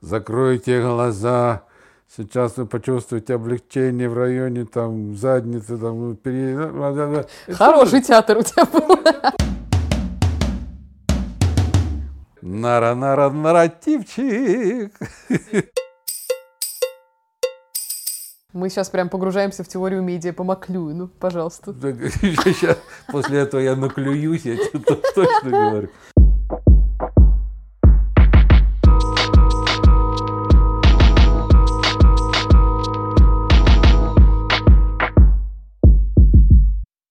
Закройте глаза. Сейчас вы почувствуете облегчение в районе там задницы, там ну, пере... Хороший театр у тебя был. Нара-нара нарративчик. Мы сейчас прям погружаемся в теорию медиа по Маклюину. Пожалуйста. Сейчас, после этого я наклююсь, я тебе точно говорю.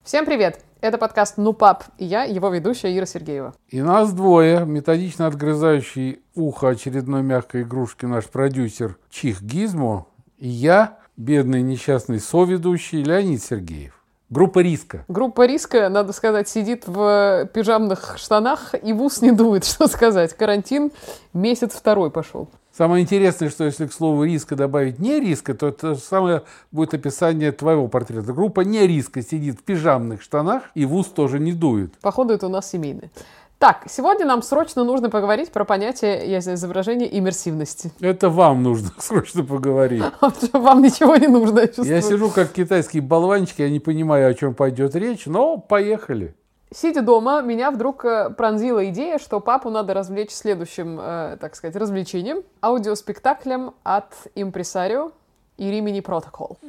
Всем привет! Это подкаст «Ну, пап» и я, его ведущая Ира Сергеева. И нас двое, методично отгрызающий ухо очередной мягкой игрушки наш продюсер Чих Гизмо, и я, бедный несчастный соведущий Леонид Сергеев. Группа риска. Группа риска, надо сказать, сидит в пижамных штанах и в ус не дует, что сказать. Карантин месяц второй пошел. Самое интересное, что если к слову риска добавить не риска, то это самое будет описание твоего портрета. Группа не риска сидит в пижамных штанах и в ус тоже не дует. Походу, это у нас семейное. Так, сегодня нам срочно нужно поговорить про понятие, я знаю, изображения иммерсивности. Это вам нужно срочно поговорить. Вам ничего не нужно, я Я сижу как китайский болванчик, я не понимаю, о чем пойдет речь, но поехали. Сидя дома, меня вдруг э, пронзила идея, что папу надо развлечь следующим, э, так сказать, развлечением. Аудиоспектаклем от импресарио и Римини Протокол.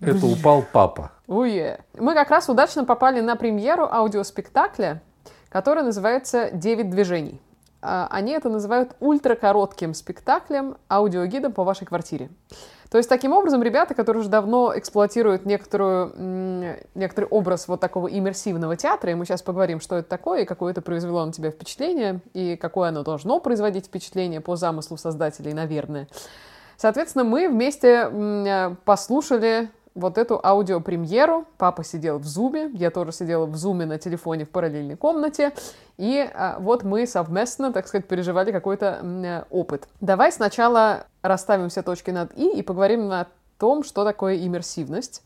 Это упал папа. Уе. Мы как раз удачно попали на премьеру аудиоспектакля, который называется «Девять движений». А, Они это называют ультракоротким спектаклем, аудиогидом по вашей квартире. То есть, таким образом, ребята, которые уже давно эксплуатируют некоторую, некоторый образ вот такого иммерсивного театра, и мы сейчас поговорим, что это такое, и какое это произвело на тебя впечатление, и какое оно должно производить впечатление по замыслу создателей, наверное. Соответственно, мы вместе э, послушали вот эту аудиопремьеру. Папа сидел в зуме, я тоже сидела в зуме на телефоне в параллельной комнате. И а, вот мы совместно, так сказать, переживали какой-то э, опыт. Давай сначала расставим все точки над «и» и поговорим о том, что такое иммерсивность.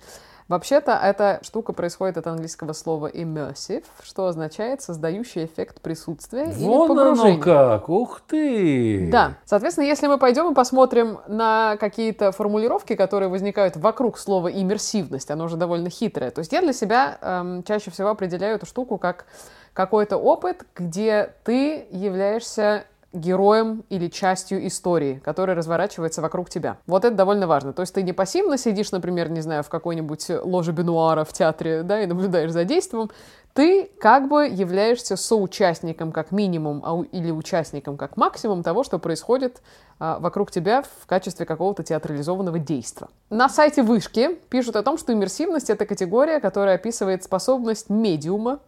Вообще-то эта штука происходит от английского слова immersive, что означает создающий эффект присутствия или Вон погружения. оно как! Ух ты! Да. Соответственно, если мы пойдем и посмотрим на какие-то формулировки, которые возникают вокруг слова иммерсивность, оно уже довольно хитрое. То есть я для себя эм, чаще всего определяю эту штуку как какой-то опыт, где ты являешься героем или частью истории, которая разворачивается вокруг тебя. Вот это довольно важно. То есть ты не пассивно сидишь, например, не знаю, в какой-нибудь ложе Бенуара в театре, да, и наблюдаешь за действием. Ты как бы являешься соучастником как минимум а или участником как максимум того, что происходит а, вокруг тебя в качестве какого-то театрализованного действия. На сайте Вышки пишут о том, что иммерсивность — это категория, которая описывает способность медиума,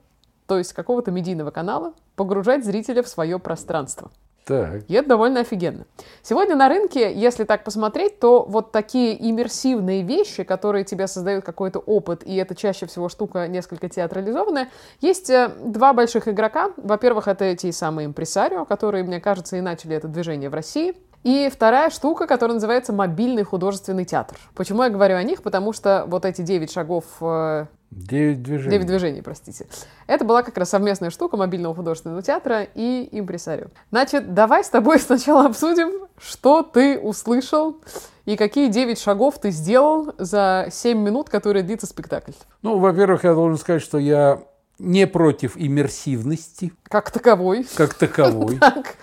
то есть какого-то медийного канала, погружать зрителя в свое пространство. Так. И это довольно офигенно. Сегодня на рынке, если так посмотреть, то вот такие иммерсивные вещи, которые тебе создают какой-то опыт, и это чаще всего штука несколько театрализованная, есть э, два больших игрока. Во-первых, это те самые импресарио, которые, мне кажется, и начали это движение в России. И вторая штука, которая называется мобильный художественный театр. Почему я говорю о них? Потому что вот эти девять шагов э, Девять движений. Девять движений, простите. Это была как раз совместная штука мобильного художественного театра и импресарио. Значит, давай с тобой сначала обсудим, что ты услышал и какие девять шагов ты сделал за семь минут, которые длится спектакль. Ну, во-первых, я должен сказать, что я не против иммерсивности Как таковой. как таковой. Так.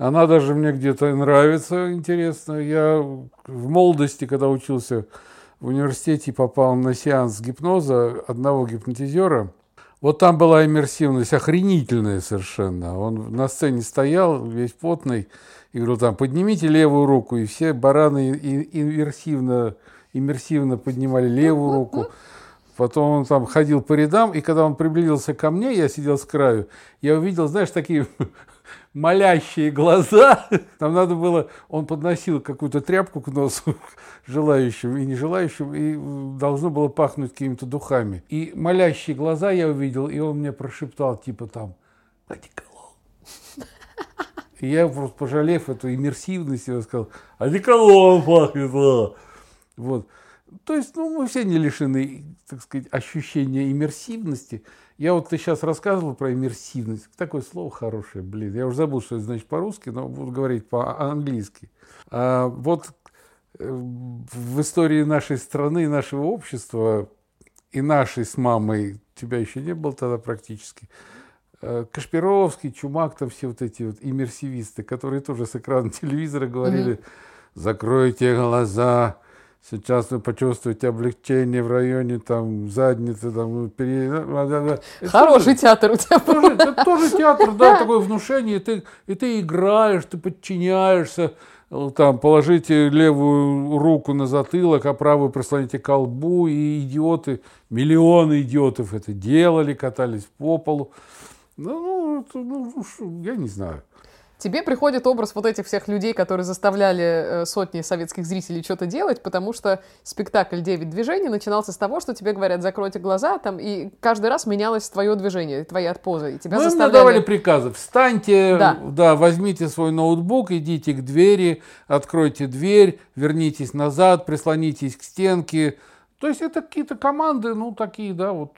Она даже мне где-то нравится, интересно. Я в молодости, когда учился в университете, попал на сеанс гипноза одного гипнотизера. Вот там была иммерсивность охренительная совершенно. Он на сцене стоял, весь потный, и говорил там, поднимите левую руку. И все бараны иммерсивно, иммерсивно поднимали левую руку. Потом он там ходил по рядам, и когда он приблизился ко мне, я сидел с краю, я увидел, знаешь, такие молящие глаза. Там надо было, он подносил какую-то тряпку к носу желающим и нежелающим, и должно было пахнуть какими-то духами. И молящие глаза я увидел, и он мне прошептал, типа там, одеколон. И я просто пожалев эту иммерсивность, я сказал, одеколон пахнет, а». Вот. То есть, ну, мы все не лишены, так сказать, ощущения иммерсивности. Я вот ты сейчас рассказывал про иммерсивность. Такое слово хорошее, блин. Я уже забыл, что это значит по-русски, но буду говорить по-английски. А вот э, в истории нашей страны, нашего общества и нашей с мамой, тебя еще не было тогда практически, э, Кашпировский, Чумак, там все вот эти вот иммерсивисты, которые тоже с экрана телевизора говорили, mm-hmm. закройте глаза, Сейчас вы почувствуете облегчение в районе там задницы, там пере... Хороший тоже, театр у тебя. Тоже, это тоже театр, да, такое внушение, и ты, и ты играешь, ты подчиняешься, там положите левую руку на затылок, а правую прислоните к колбу, и идиоты, миллионы идиотов это делали, катались по полу. Ну, ну, ну я не знаю. Тебе приходит образ вот этих всех людей, которые заставляли э, сотни советских зрителей что-то делать, потому что спектакль «Девять движений» начинался с того, что тебе говорят «закройте глаза», там, и каждый раз менялось твое движение, твоя поза, и тебя Мы заставляли... им давали приказы, встаньте, да. да, возьмите свой ноутбук, идите к двери, откройте дверь, вернитесь назад, прислонитесь к стенке. То есть это какие-то команды, ну, такие, да, вот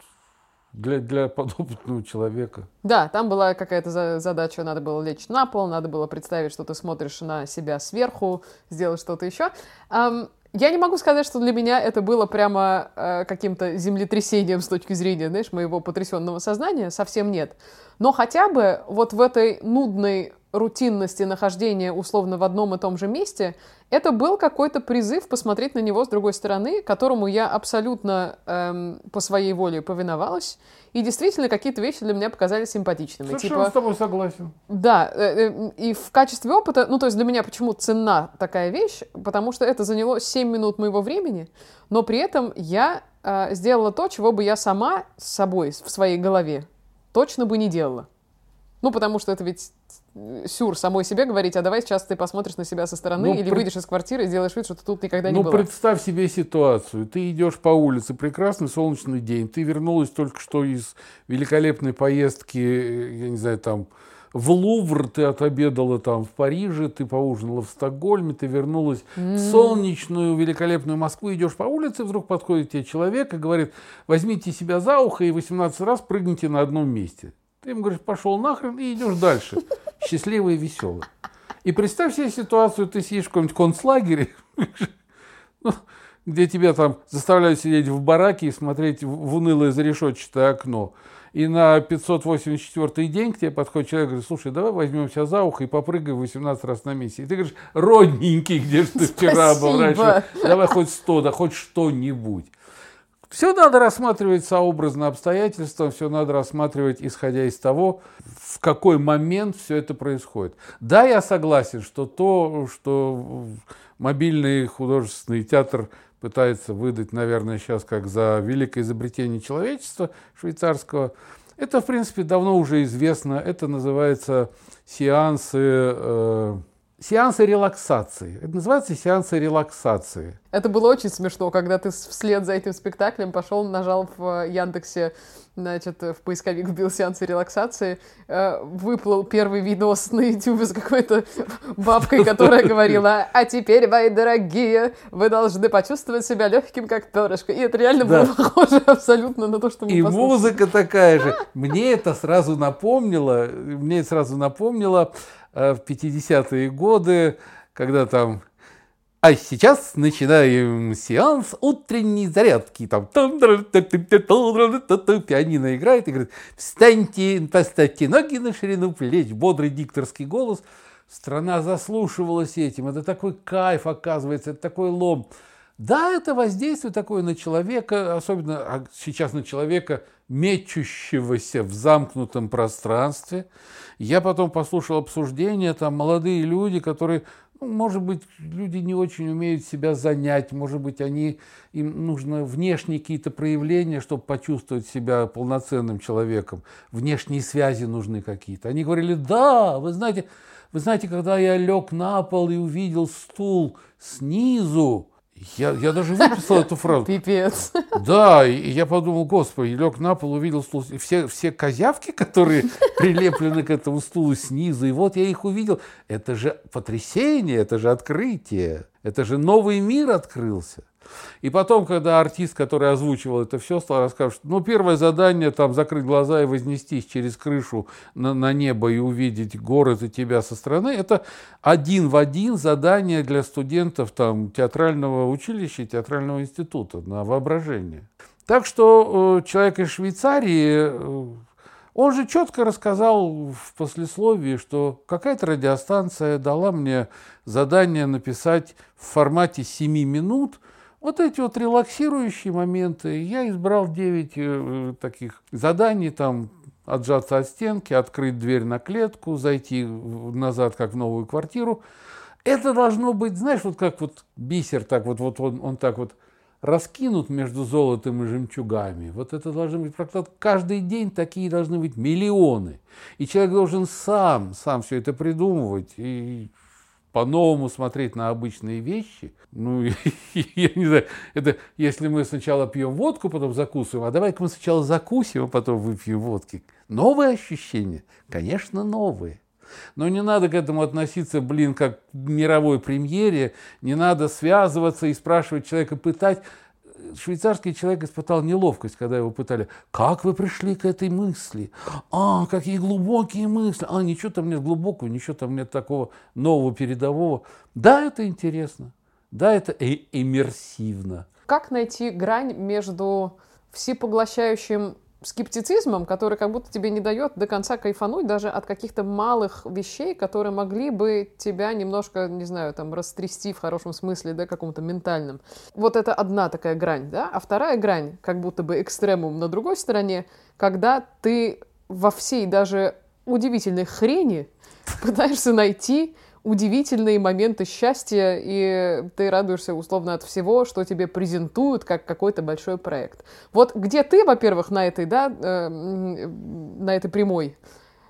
для, для подопытного человека. Да, там была какая-то задача, надо было лечь на пол, надо было представить, что ты смотришь на себя сверху, сделать что-то еще. Um, я не могу сказать, что для меня это было прямо э, каким-то землетрясением с точки зрения, знаешь, моего потрясенного сознания, совсем нет. Но хотя бы вот в этой нудной рутинности нахождения условно в одном и том же месте, это был какой-то призыв посмотреть на него с другой стороны, которому я абсолютно эм, по своей воле повиновалась. И действительно, какие-то вещи для меня показались симпатичными. Совершенно типа, с тобой согласен. Да, э, э, и в качестве опыта, ну, то есть для меня почему ценна такая вещь, потому что это заняло 7 минут моего времени, но при этом я э, сделала то, чего бы я сама с собой в своей голове точно бы не делала. Ну, потому что это ведь сюр самой себе говорить, а давай сейчас ты посмотришь на себя со стороны ну, или при... выйдешь из квартиры и сделаешь вид, что ты тут никогда ну, не была. Ну, представь себе ситуацию. Ты идешь по улице, прекрасный солнечный день, ты вернулась только что из великолепной поездки, я не знаю, там, в Лувр, ты отобедала там в Париже, ты поужинала в Стокгольме, ты вернулась mm. в солнечную, великолепную Москву, идешь по улице, вдруг подходит тебе человек и говорит, возьмите себя за ухо и 18 раз прыгните на одном месте. Ты ему говоришь, пошел нахрен и идешь дальше. Счастливый и веселый. И представь себе ситуацию, ты сидишь в каком-нибудь концлагере, ну, где тебя там заставляют сидеть в бараке и смотреть в унылое зарешетчатое окно. И на 584 день к тебе подходит человек и говорит, слушай, давай возьмем себя за ухо и попрыгаем 18 раз на месте. И ты говоришь, родненький, где же ты вчера был раньше? Давай хоть 100, да хоть что-нибудь. Все надо рассматривать сообразно обстоятельствам, все надо рассматривать, исходя из того, в какой момент все это происходит. Да, я согласен, что то, что мобильный художественный театр пытается выдать, наверное, сейчас как за великое изобретение человечества швейцарского, это, в принципе, давно уже известно. Это называется сеансы э, сеансы релаксации. Это называется сеансы релаксации. Это было очень смешно, когда ты вслед за этим спектаклем пошел, нажал в Яндексе, значит, в поисковик вбил сеансы релаксации, э, выплыл первый видос на YouTube с какой-то бабкой, которая говорила, а теперь, мои дорогие, вы должны почувствовать себя легким, как перышко. И это реально да. было похоже абсолютно на то, что мы И послушали. музыка такая же. Мне это сразу напомнило, мне это сразу напомнило Э, в 50-е годы, когда там а сейчас начинаем сеанс утренней зарядки. Там пианино играет и говорит, встаньте, поставьте ноги на ширину плеч. Бодрый дикторский голос. Страна заслушивалась этим. Это такой кайф, оказывается, это такой лом. Да, это воздействие такое на человека, особенно а сейчас на человека, мечущегося в замкнутом пространстве. Я потом послушал обсуждения, там молодые люди, которые, ну, может быть, люди не очень умеют себя занять, может быть, они, им нужно внешние какие-то проявления, чтобы почувствовать себя полноценным человеком. Внешние связи нужны какие-то. Они говорили, да, вы знаете, вы знаете, когда я лег на пол и увидел стул снизу, я, я даже выписал эту фразу. Пипец. Да, и я подумал, господи, лег на пол, увидел стул. Все, все козявки, которые прилеплены к этому стулу снизу, и вот я их увидел. Это же потрясение, это же открытие, это же новый мир открылся. И потом, когда артист, который озвучивал это все, стал рассказывать, что ну, первое задание там закрыть глаза и вознестись через крышу на, на небо и увидеть город и тебя со стороны, это один в один задание для студентов там, театрального училища, театрального института на воображение. Так что э, человек из Швейцарии, э, он же четко рассказал в послесловии, что какая-то радиостанция дала мне задание написать в формате 7 минут – вот эти вот релаксирующие моменты, я избрал 9 э, таких заданий, там, отжаться от стенки, открыть дверь на клетку, зайти назад, как в новую квартиру. Это должно быть, знаешь, вот как вот бисер, так вот, вот он, он так вот раскинут между золотом и жемчугами. Вот это должно быть каждый день такие должны быть миллионы. И человек должен сам, сам все это придумывать. И по-новому смотреть на обычные вещи. Ну, я не знаю, это если мы сначала пьем водку, потом закусываем, а давай-ка мы сначала закусим, а потом выпьем водки. Новые ощущения? Конечно, новые. Но не надо к этому относиться, блин, как к мировой премьере. Не надо связываться и спрашивать человека, пытать швейцарский человек испытал неловкость, когда его пытали. Как вы пришли к этой мысли? А, какие глубокие мысли. А, ничего там нет глубокого, ничего там нет такого нового, передового. Да, это интересно. Да, это и иммерсивно. Как найти грань между всепоглощающим скептицизмом, который как будто тебе не дает до конца кайфануть даже от каких-то малых вещей, которые могли бы тебя немножко, не знаю, там, растрясти в хорошем смысле, да, каком-то ментальном. Вот это одна такая грань, да, а вторая грань, как будто бы экстремум на другой стороне, когда ты во всей даже удивительной хрени пытаешься найти удивительные моменты счастья, и ты радуешься условно от всего, что тебе презентуют как какой-то большой проект. Вот где ты, во-первых, на этой, да, э, на этой прямой,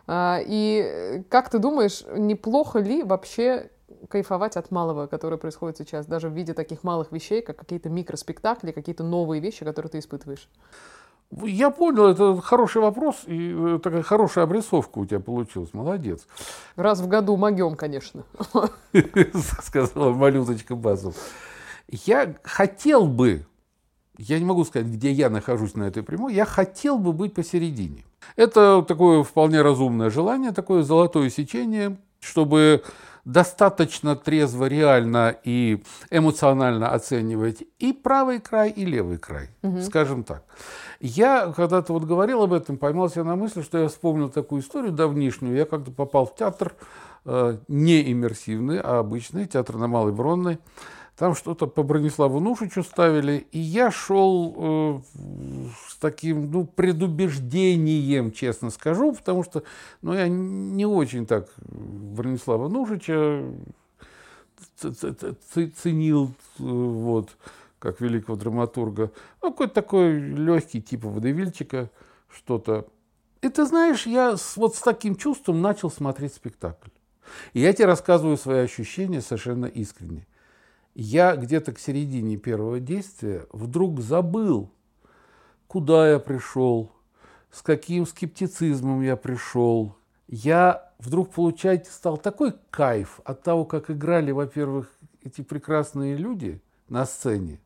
э, и как ты думаешь, неплохо ли вообще кайфовать от малого, которое происходит сейчас, даже в виде таких малых вещей, как какие-то микроспектакли, какие-то новые вещи, которые ты испытываешь? Я понял, это хороший вопрос, и э, такая хорошая обрисовка у тебя получилась. Молодец. Раз в году могем, конечно. Сказала малюточка Базов. Я хотел бы, я не могу сказать, где я нахожусь на этой прямой, я хотел бы быть посередине. Это такое вполне разумное желание, такое золотое сечение, чтобы достаточно трезво, реально и эмоционально оценивать и правый край, и левый край, угу. скажем так. Я когда-то вот говорил об этом, поймался на мысли, что я вспомнил такую историю давнишнюю. Я как-то попал в театр э, не иммерсивный, а обычный, театр на Малой Бронной. Там что-то по Брониславу Нушичу ставили, и я шел э, с таким, ну, предубеждением, честно скажу, потому что, ну, я не очень так Бронислава Нушича ценил, э, вот, как великого драматурга. Ну, какой-то такой легкий типа водевильчика, что-то. И ты знаешь, я с, вот с таким чувством начал смотреть спектакль. И я тебе рассказываю свои ощущения совершенно искренне я где-то к середине первого действия вдруг забыл, куда я пришел, с каким скептицизмом я пришел. Я вдруг получать стал такой кайф от того, как играли, во-первых, эти прекрасные люди на сцене,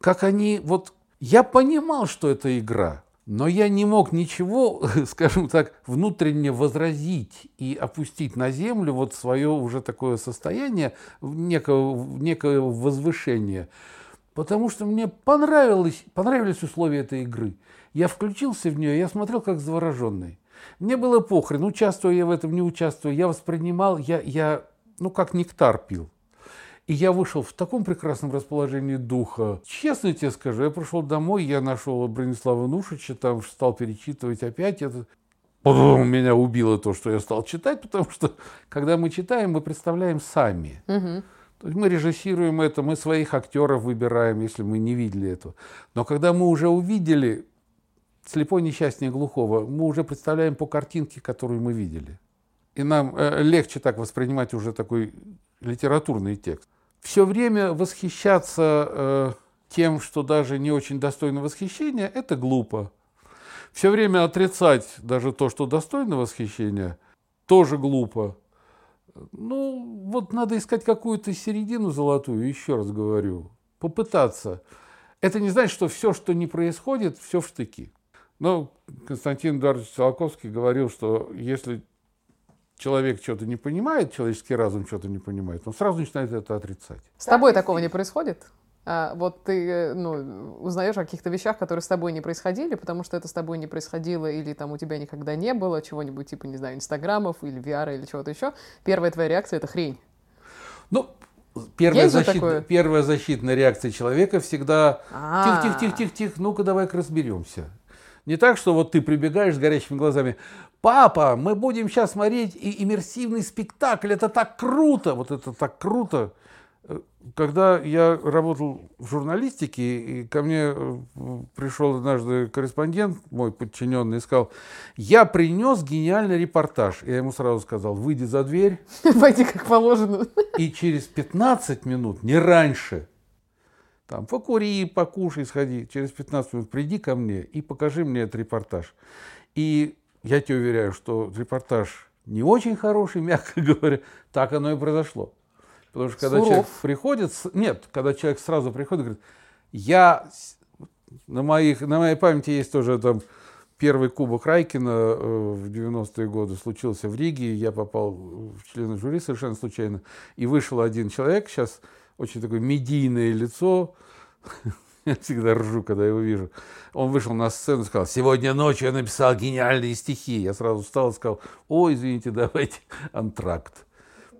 как они вот... Я понимал, что это игра, но я не мог ничего, скажем так, внутренне возразить и опустить на землю вот свое уже такое состояние некого, некого возвышения. Потому что мне понравилось, понравились условия этой игры. Я включился в нее, я смотрел как завороженный. Мне было похрен, участвуя я в этом, не участвуя. Я воспринимал, я, я ну, как нектар пил. И я вышел в таком прекрасном расположении духа. Честно тебе скажу, я пришел домой, я нашел Бронислава Нушича, там стал перечитывать опять это. Потом меня убило то, что я стал читать, потому что когда мы читаем, мы представляем сами. Угу. То есть мы режиссируем это, мы своих актеров выбираем, если мы не видели этого. Но когда мы уже увидели слепой несчастнее глухого, мы уже представляем по картинке, которую мы видели. И нам э, легче так воспринимать уже такой литературный текст все время восхищаться э, тем, что даже не очень достойно восхищения, это глупо. Все время отрицать даже то, что достойно восхищения, тоже глупо. Ну, вот надо искать какую-то середину золотую, еще раз говорю. попытаться. Это не значит, что все, что не происходит, все в штыки. Но Константин Эдуардович Циолковский говорил, что если человек что-то не понимает, человеческий разум что-то не понимает, он сразу начинает это отрицать. С тобой такого не происходит? А, вот ты э, ну, узнаешь о каких-то вещах, которые с тобой не происходили, потому что это с тобой не происходило, или там у тебя никогда не было чего-нибудь типа, не знаю, инстаграмов или VR или чего-то еще. Первая твоя реакция — это хрень. Ну, первая, защита, первая защитная реакция человека всегда тихо-тихо-тихо-тихо, ну-ка давай-ка разберемся. Не так, что вот ты прибегаешь с горящими глазами, папа, мы будем сейчас смотреть и иммерсивный спектакль, это так круто, вот это так круто. Когда я работал в журналистике, и ко мне э, пришел однажды корреспондент, мой подчиненный, и сказал, я принес гениальный репортаж. Я ему сразу сказал, выйди за дверь. Войди как положено. И через 15 минут, не раньше, там, покури, покушай, сходи. Через 15 минут приди ко мне и покажи мне этот репортаж. И я тебе уверяю, что репортаж не очень хороший, мягко говоря. Так оно и произошло. Потому что когда Суров. человек приходит, нет, когда человек сразу приходит говорит, я, на, моих, на моей памяти есть тоже там первый кубок Райкина э, в 90-е годы случился в Риге, я попал в члены жюри совершенно случайно, и вышел один человек, сейчас очень такое медийное лицо, я всегда ржу, когда его вижу. Он вышел на сцену и сказал, сегодня ночью я написал гениальные стихи. Я сразу встал и сказал, ой, извините, давайте антракт.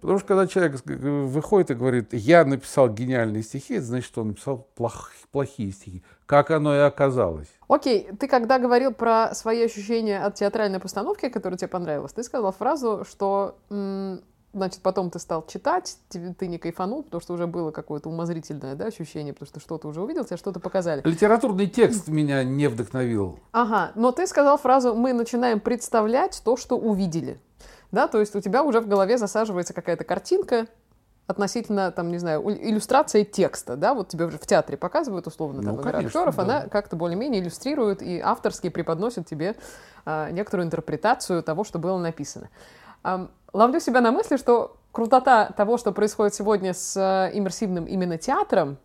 Потому что когда человек выходит и говорит, я написал гениальные стихи, это значит, что он написал плох, плохие стихи. Как оно и оказалось. Окей, ты когда говорил про свои ощущения от театральной постановки, которая тебе понравилась, ты сказал фразу, что значит, потом ты стал читать, ты, не кайфанул, потому что уже было какое-то умозрительное да, ощущение, потому что что-то уже увидел, тебе что-то показали. Литературный текст меня не вдохновил. Ага, но ты сказал фразу «мы начинаем представлять то, что увидели». Да, то есть у тебя уже в голове засаживается какая-то картинка, относительно, там, не знаю, иллюстрация текста, да, вот тебе уже в театре показывают, условно, там, ну, игра конечно, актеров, да. она как-то более-менее иллюстрирует и авторски преподносит тебе а, некоторую интерпретацию того, что было написано. Ловлю себя на мысли, что крутота того, что происходит сегодня с а, иммерсивным именно театром,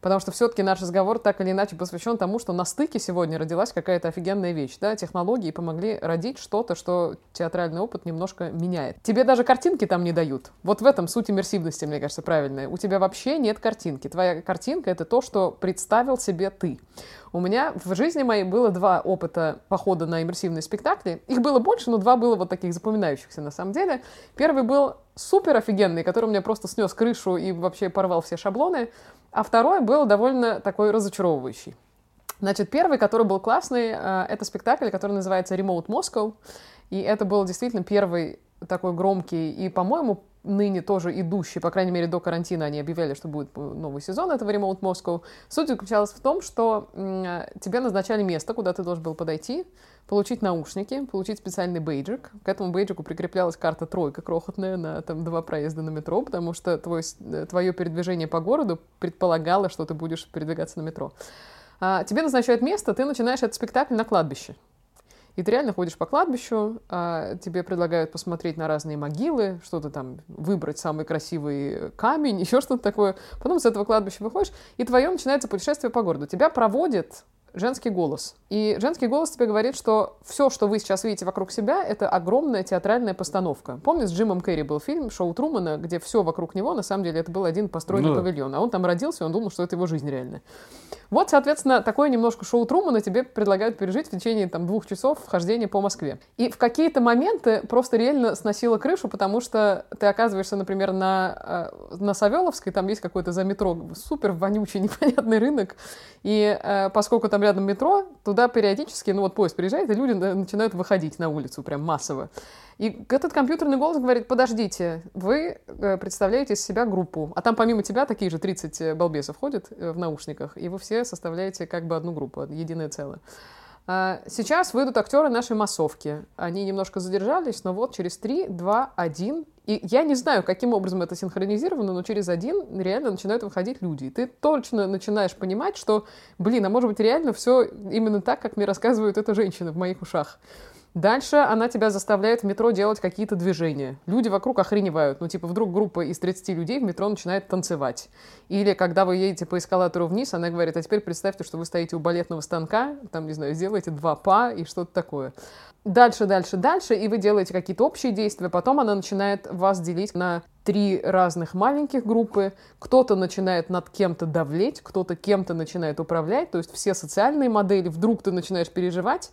Потому что все-таки наш разговор так или иначе посвящен тому, что на стыке сегодня родилась какая-то офигенная вещь. Да? Технологии помогли родить что-то, что театральный опыт немножко меняет. Тебе даже картинки там не дают. Вот в этом суть иммерсивности, мне кажется, правильная. У тебя вообще нет картинки. Твоя картинка — это то, что представил себе ты. У меня в жизни моей было два опыта похода на иммерсивные спектакли. Их было больше, но два было вот таких запоминающихся на самом деле. Первый был супер офигенный, который мне просто снес крышу и вообще порвал все шаблоны. А второй был довольно такой разочаровывающий. Значит, первый, который был классный, э, это спектакль, который называется Remote Moscow. И это был действительно первый такой громкий и, по-моему, ныне тоже идущий, по крайней мере, до карантина они объявляли, что будет новый сезон этого Remote Moscow. Суть заключалась в том, что тебе назначали место, куда ты должен был подойти, получить наушники, получить специальный бейджик. К этому бейджику прикреплялась карта тройка крохотная на там, два проезда на метро, потому что твой, э, твое передвижение по городу предполагало, что ты будешь передвигаться на метро. А, тебе назначают место, ты начинаешь этот спектакль на кладбище. И ты реально ходишь по кладбищу, а тебе предлагают посмотреть на разные могилы, что-то там, выбрать самый красивый камень, еще что-то такое. Потом с этого кладбища выходишь, и твое начинается путешествие по городу. Тебя проводит женский голос. И женский голос тебе говорит, что все, что вы сейчас видите вокруг себя, это огромная театральная постановка. Помнишь, с Джимом Керри был фильм «Шоу Трумана», где все вокруг него, на самом деле, это был один построенный ну, павильон. А он там родился, и он думал, что это его жизнь реальная. Вот, соответственно, такое немножко шоу Трумана тебе предлагают пережить в течение там, двух часов вхождения по Москве. И в какие-то моменты просто реально сносило крышу, потому что ты оказываешься, например, на, э, на Савеловской, там есть какой-то за метро супер вонючий, непонятный рынок, и э, поскольку там рядом метро, туда периодически, ну вот поезд приезжает, и люди начинают выходить на улицу прям массово. И этот компьютерный голос говорит, подождите, вы э, представляете из себя группу, а там помимо тебя такие же 30 э, балбесов ходят э, в наушниках, и вы все составляете как бы одну группу, единое целое. А, сейчас выйдут актеры нашей массовки. Они немножко задержались, но вот через 3, 2, 1. И я не знаю, каким образом это синхронизировано, но через один реально начинают выходить люди. И ты точно начинаешь понимать, что, блин, а может быть реально все именно так, как мне рассказывают эта женщина в моих ушах. Дальше она тебя заставляет в метро делать какие-то движения. Люди вокруг охреневают. Ну, типа, вдруг группа из 30 людей в метро начинает танцевать. Или когда вы едете по эскалатору вниз, она говорит, а теперь представьте, что вы стоите у балетного станка, там, не знаю, сделаете два па и что-то такое. Дальше, дальше, дальше, и вы делаете какие-то общие действия. Потом она начинает вас делить на три разных маленьких группы. Кто-то начинает над кем-то давлеть, кто-то кем-то начинает управлять. То есть все социальные модели вдруг ты начинаешь переживать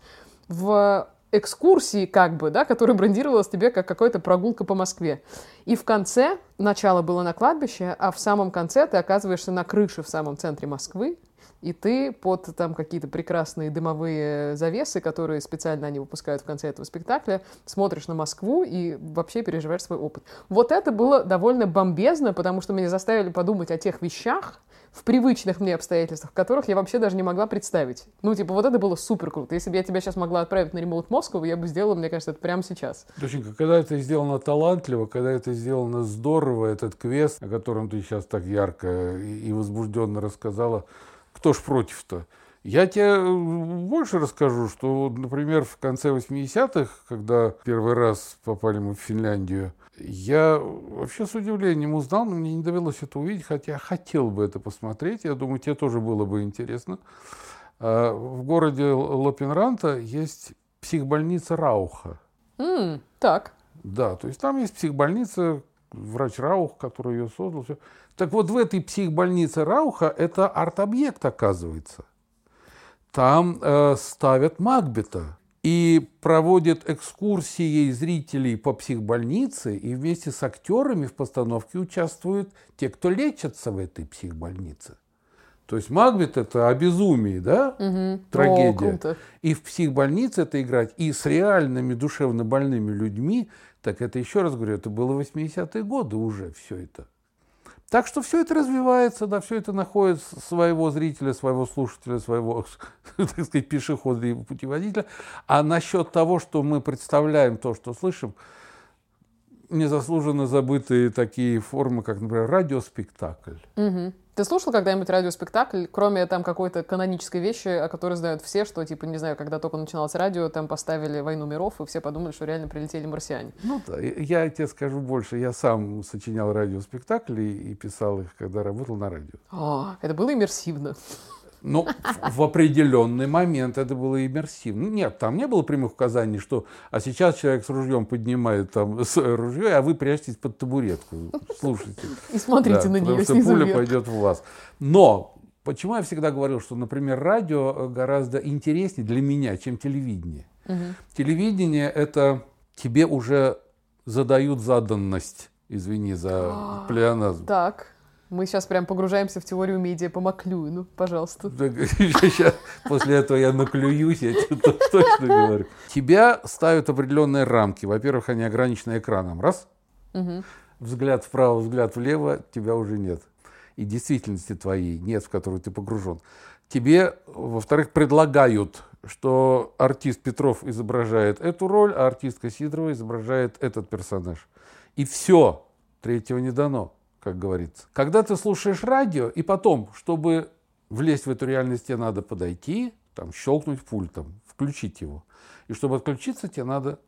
в экскурсии, как бы, да, которая брендировалась тебе как какая-то прогулка по Москве. И в конце, начало было на кладбище, а в самом конце ты оказываешься на крыше в самом центре Москвы, и ты под там какие-то прекрасные дымовые завесы, которые специально они выпускают в конце этого спектакля, смотришь на Москву и вообще переживаешь свой опыт. Вот это было довольно бомбезно, потому что меня заставили подумать о тех вещах, в привычных мне обстоятельствах, которых я вообще даже не могла представить. Ну, типа, вот это было супер круто. Если бы я тебя сейчас могла отправить на ремоут Москву, я бы сделала, мне кажется, это прямо сейчас. Доченька, когда это сделано талантливо, когда это сделано здорово, этот квест, о котором ты сейчас так ярко и возбужденно рассказала, кто ж против-то? Я тебе больше расскажу, что, например, в конце 80-х, когда первый раз попали мы в Финляндию, я вообще с удивлением узнал, но мне не довелось это увидеть, хотя хотел бы это посмотреть. Я думаю, тебе тоже было бы интересно. А, в городе Лапенранта есть психбольница Рауха. Mm, так. Да, то есть там есть психбольница, врач Раух, который ее создал. Все. Так вот, в этой психбольнице Рауха это арт-объект, оказывается. Там э, ставят Макбета и проводит экскурсии зрителей по психбольнице, и вместе с актерами в постановке участвуют те, кто лечатся в этой психбольнице. То есть Макбет это о безумии, да? Угу. Трагедия. О, и в психбольнице это играть, и с реальными душевно больными людьми, так это еще раз говорю, это было 80-е годы уже все это. Так что все это развивается, да, все это находит своего зрителя, своего слушателя, своего, так сказать, пешехода и путеводителя. А насчет того, что мы представляем то, что слышим, незаслуженно забытые такие формы, как, например, радиоспектакль. Угу. Ты слушал когда-нибудь радиоспектакль, кроме там какой-то канонической вещи, о которой знают все, что, типа, не знаю, когда только начиналось радио, там поставили «Войну миров», и все подумали, что реально прилетели марсиане? Ну да, я тебе скажу больше. Я сам сочинял радиоспектакли и писал их, когда работал на радио. О, это было иммерсивно. Ну, в определенный момент это было иммерсивно. Нет, там не было прямых указаний, что а сейчас человек с ружьем поднимает там свое ружье, а вы прячетесь под табуретку. Слушайте. И смотрите да, на нее снизу пуля вверх. пойдет в вас. Но почему я всегда говорил, что, например, радио гораздо интереснее для меня, чем телевидение. Угу. Телевидение это тебе уже задают заданность. Извини за плеоназм. Так. Мы сейчас прям погружаемся в теорию медиа по Маклюину, пожалуйста. Сейчас, после этого я наклююсь, я тебе точно говорю. Тебя ставят определенные рамки. Во-первых, они ограничены экраном. Раз. Угу. Взгляд вправо, взгляд влево, тебя уже нет. И действительности твоей нет, в которую ты погружен. Тебе, во-вторых, предлагают, что артист Петров изображает эту роль, а артистка Сидорова изображает этот персонаж. И все. Третьего не дано как говорится. Когда ты слушаешь радио, и потом, чтобы влезть в эту реальность, тебе надо подойти, там, щелкнуть пультом, включить его. И чтобы отключиться, тебе надо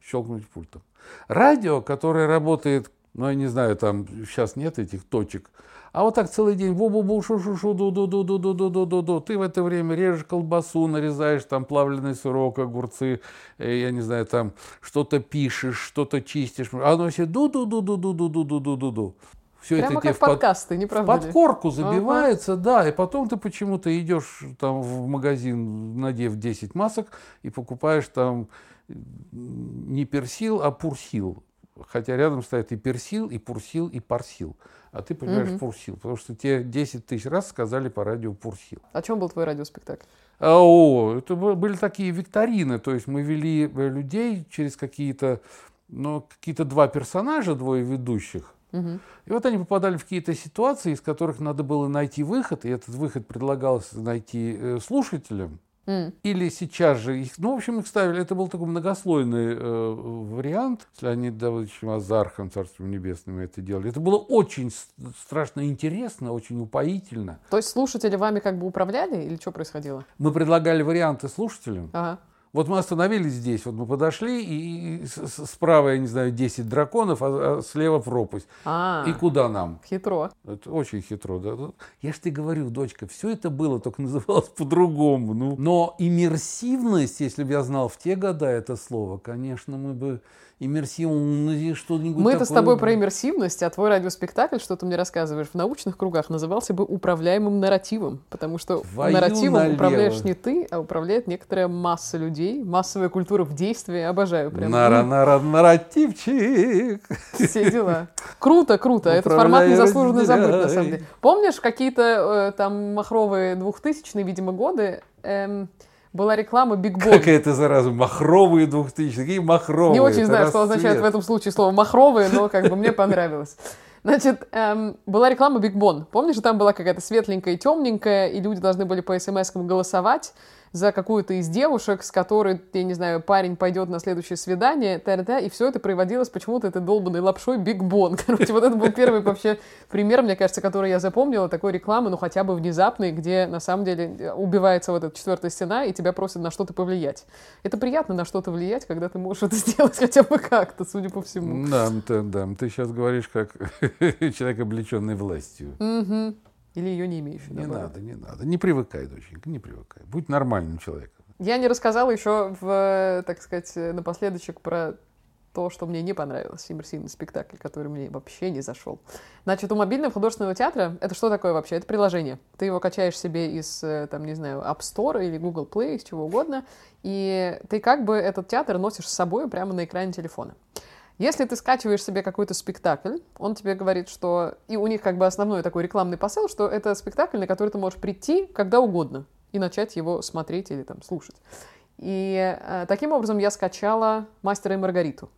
щелкнуть пультом. Радио, которое работает, ну, я не знаю, там сейчас нет этих точек, а вот так целый день, бу-бу-бу, шу-шу-шу, ду-ду-ду-ду-ду-ду-ду-ду-ду. Ты в это время режешь колбасу, нарезаешь там плавленый сырок, огурцы, я не знаю, там что-то пишешь, что-то чистишь. А оно все ду-ду-ду-ду-ду-ду-ду-ду-ду-ду. Все Прямо это как в подкасты, не правда в подкорку забивается, ага. да, и потом ты почему-то идешь там в магазин, надев 10 масок, и покупаешь там не персил, а пурсил. Хотя рядом стоят и персил, и пурсил, и парсил. А ты понимаешь угу. пурсил, потому что тебе 10 тысяч раз сказали по радио пурсил. О чем был твой радиоспектакль? А, о, это были такие викторины, то есть мы вели э, людей через какие-то, ну, какие-то два персонажа, двое ведущих, Угу. И вот они попадали в какие-то ситуации, из которых надо было найти выход, и этот выход предлагалось найти э, слушателям. Mm. Или сейчас же их, ну, в общем, их ставили, это был такой многослойный э, вариант, с Леонидом Давыдовичем Азархом, Царством Небесным, это делали. Это было очень страшно интересно, очень упоительно. То есть слушатели вами как бы управляли или что происходило? Мы предлагали варианты слушателям, ага. Вот мы остановились здесь, вот мы подошли, и, и справа, я не знаю, 10 драконов, а, а слева пропасть. А, и куда нам? Хитро. Это очень хитро, да. Ну, я же тебе говорю, дочка, все это было, только называлось по-другому. Ну. Но иммерсивность, если бы я знал в те года это слово, конечно, мы бы иммерсивность, что-нибудь Мы это с тобой про иммерсивность, а твой радиоспектакль, что ты мне рассказываешь, в научных кругах назывался бы управляемым нарративом, потому что Твою нарративом налево. управляешь не ты, а управляет некоторая масса людей, массовая культура в действии, обожаю прям. Нара, нара, нарративчик. Все дела. Круто, круто. Этот формат незаслуженно забыт, на самом деле. Помнишь какие-то э, там махровые двухтысячные, видимо, годы? эм, была реклама Big Bon. Как это зараза? Махровые двухтысячные. Какие махровые? Не очень знаю, что означает в этом случае слово махровые, но как бы мне понравилось. Значит, эм, была реклама Big Bon. Помнишь, там была какая-то светленькая и темненькая, и люди должны были по смс-кам голосовать за какую-то из девушек, с которой, я не знаю, парень пойдет на следующее свидание, та-та-та, и все это приводилось почему-то этой долбанной лапшой Big Bon. Короче, вот это был первый вообще пример, мне кажется, который я запомнила, такой рекламы, ну хотя бы внезапной, где на самом деле убивается вот эта четвертая стена, и тебя просят на что-то повлиять. Это приятно на что-то влиять, когда ты можешь это сделать хотя бы как-то, судя по всему. Да, ты, да, ты сейчас говоришь как человек, облеченный властью. Мгм. Или ее не имеющий. Не наоборот. надо, не надо. Не привыкай, доченька, не привыкай. Будь нормальным человеком. Я не рассказала еще, в, так сказать, напоследочек про то, что мне не понравилось, иммерсивный спектакль, который мне вообще не зашел. Значит, у мобильного художественного театра, это что такое вообще? Это приложение. Ты его качаешь себе из, э, там, не знаю, App Store или Google Play, из чего угодно, и ты как бы этот театр носишь с собой прямо на экране телефона. Если ты скачиваешь себе какой-то спектакль, он тебе говорит, что... И у них как бы основной такой рекламный посыл, что это спектакль, на который ты можешь прийти когда угодно и начать его смотреть или там слушать. И э, таким образом я скачала «Мастера и Маргариту».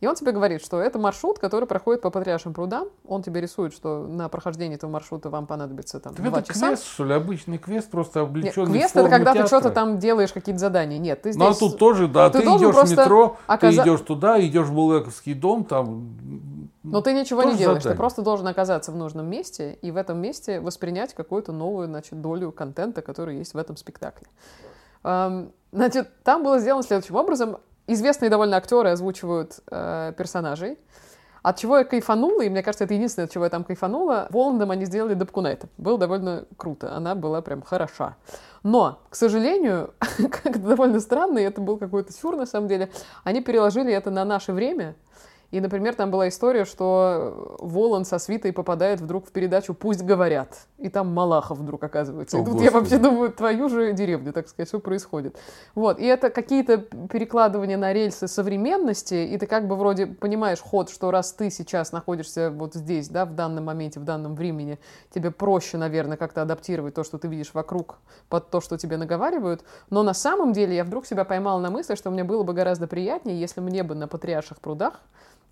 И он тебе говорит, что это маршрут, который проходит по Патриаршим прудам. Он тебе рисует, что на прохождение этого маршрута вам понадобится там Так два это часа. квест, что ли? Обычный квест, просто Нет, облеченный квест в это когда ты театра. что-то там делаешь, какие-то задания. Нет, ты здесь... Ну, а тут тоже, да, ты ты, идешь в метро, оказа- ты идешь туда, идешь в Булгаковский дом, там... Но ты ничего Тоже не делаешь, ты задание. просто должен оказаться в нужном месте и в этом месте воспринять какую-то новую, значит, долю контента, который есть в этом спектакле. Значит, там было сделано следующим образом. Известные довольно актеры озвучивают э, персонажей. От чего я кайфанула, и мне кажется, это единственное, от чего я там кайфанула, Воландом они сделали Дапкунайта. Было довольно круто, она была прям хороша. Но, к сожалению, как довольно странно, и это был какой-то сюр на самом деле, они переложили это на наше время, и, например, там была история, что Волан со свитой попадает вдруг в передачу «Пусть говорят», и там Малахов вдруг оказывается. И О, тут я Господи. вообще думаю, твою же деревню, так сказать, что происходит. Вот, и это какие-то перекладывания на рельсы современности, и ты как бы вроде понимаешь ход, что раз ты сейчас находишься вот здесь, да, в данном моменте, в данном времени, тебе проще, наверное, как-то адаптировать то, что ты видишь вокруг, под то, что тебе наговаривают. Но на самом деле я вдруг себя поймала на мысли, что мне было бы гораздо приятнее, если мне бы на Патриарших прудах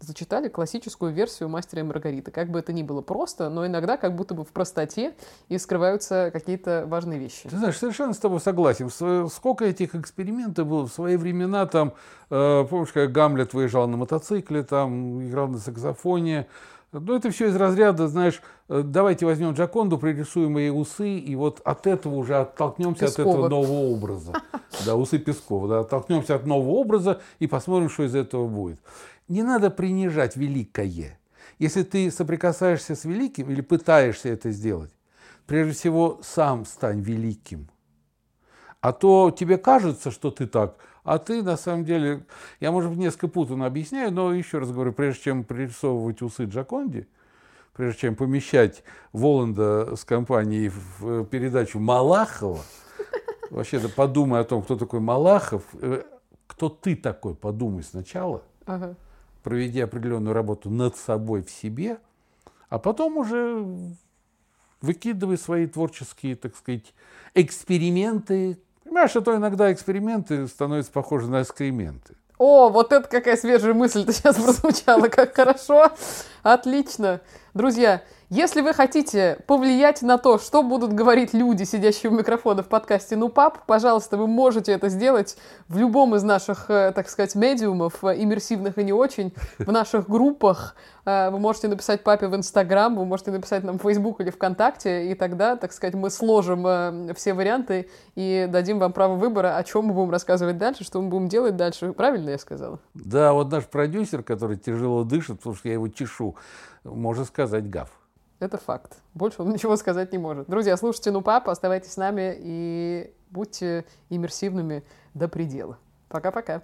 зачитали классическую версию «Мастера и Маргариты». Как бы это ни было просто, но иногда как будто бы в простоте и скрываются какие-то важные вещи. Ты знаешь, совершенно с тобой согласен. Сколько этих экспериментов было в свои времена, там, э, помнишь, как Гамлет выезжал на мотоцикле, там, играл на саксофоне. Ну, это все из разряда, знаешь, э, давайте возьмем Джаконду, пририсуем ей усы, и вот от этого уже оттолкнемся от Пескова. этого нового образа. Да, усы Пескова, да, оттолкнемся от нового образа и посмотрим, что из этого будет. Не надо принижать великое. Если ты соприкасаешься с великим или пытаешься это сделать, прежде всего сам стань великим. А то тебе кажется, что ты так, а ты на самом деле, я, может быть, несколько путанно объясняю, но еще раз говорю, прежде чем пририсовывать усы Джаконди, прежде чем помещать Воланда с компанией в передачу Малахова, вообще-то подумай о том, кто такой Малахов, э, кто ты такой, подумай сначала, Ага. Проведи определенную работу над собой в себе, а потом уже выкидывай свои творческие, так сказать, эксперименты. Понимаешь, а то иногда эксперименты становятся похожи на экскременты. О, вот это какая свежая мысль-то сейчас прозвучала, как хорошо. Отлично. Друзья, если вы хотите повлиять на то, что будут говорить люди, сидящие у микрофона в подкасте «Ну, пап», пожалуйста, вы можете это сделать в любом из наших, э, так сказать, медиумов, э, иммерсивных и не очень, в наших группах. Э, вы можете написать папе в Инстаграм, вы можете написать нам в Фейсбук или ВКонтакте, и тогда, так сказать, мы сложим все варианты и дадим вам право выбора, о чем мы будем рассказывать дальше, что мы будем делать дальше. Правильно я сказала? Да, вот наш продюсер, который тяжело дышит, потому что я его чешу, может сказать гав. Это факт. Больше он ничего сказать не может. Друзья, слушайте «Ну, папа», оставайтесь с нами и будьте иммерсивными до предела. Пока-пока.